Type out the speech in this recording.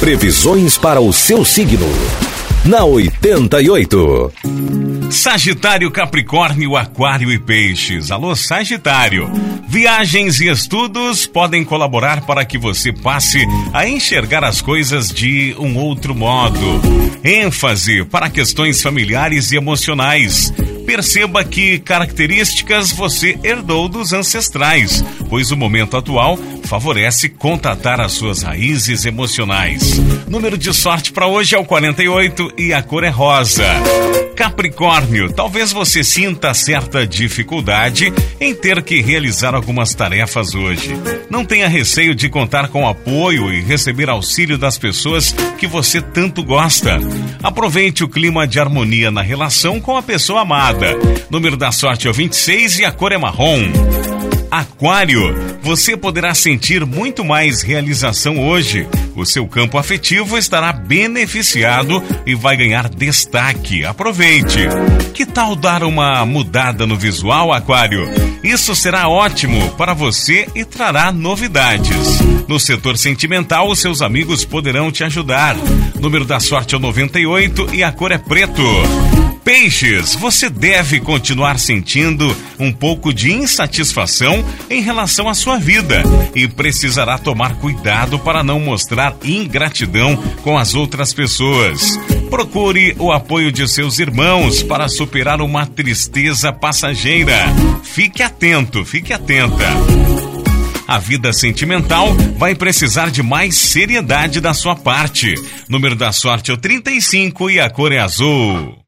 Previsões para o seu signo. Na 88. Sagitário, Capricórnio, Aquário e Peixes. Alô, Sagitário. Viagens e estudos podem colaborar para que você passe a enxergar as coisas de um outro modo. ênfase para questões familiares e emocionais. Perceba que características você herdou dos ancestrais, pois o momento atual favorece contatar as suas raízes emocionais. Número de sorte para hoje é o 48 e a cor é rosa. Capricórnio, talvez você sinta certa dificuldade em ter que realizar algumas tarefas hoje. Não tenha receio de contar com apoio e receber auxílio das pessoas que você tanto gosta. Aproveite o clima de harmonia na relação com a pessoa amada. Número da sorte é o 26 e a cor é marrom. Aquário, você poderá sentir muito mais realização hoje. O seu campo afetivo estará beneficiado e vai ganhar destaque. Aproveite. Que tal dar uma mudada no visual, Aquário? Isso será ótimo para você e trará novidades. No setor sentimental, os seus amigos poderão te ajudar. Número da sorte é o 98 e a cor é preto. Peixes, você deve continuar sentindo um pouco de insatisfação em relação à sua vida e precisará tomar cuidado para não mostrar ingratidão com as outras pessoas. Procure o apoio de seus irmãos para superar uma tristeza passageira. Fique atento, fique atenta. A vida sentimental vai precisar de mais seriedade da sua parte. Número da sorte é o 35 e a cor é azul.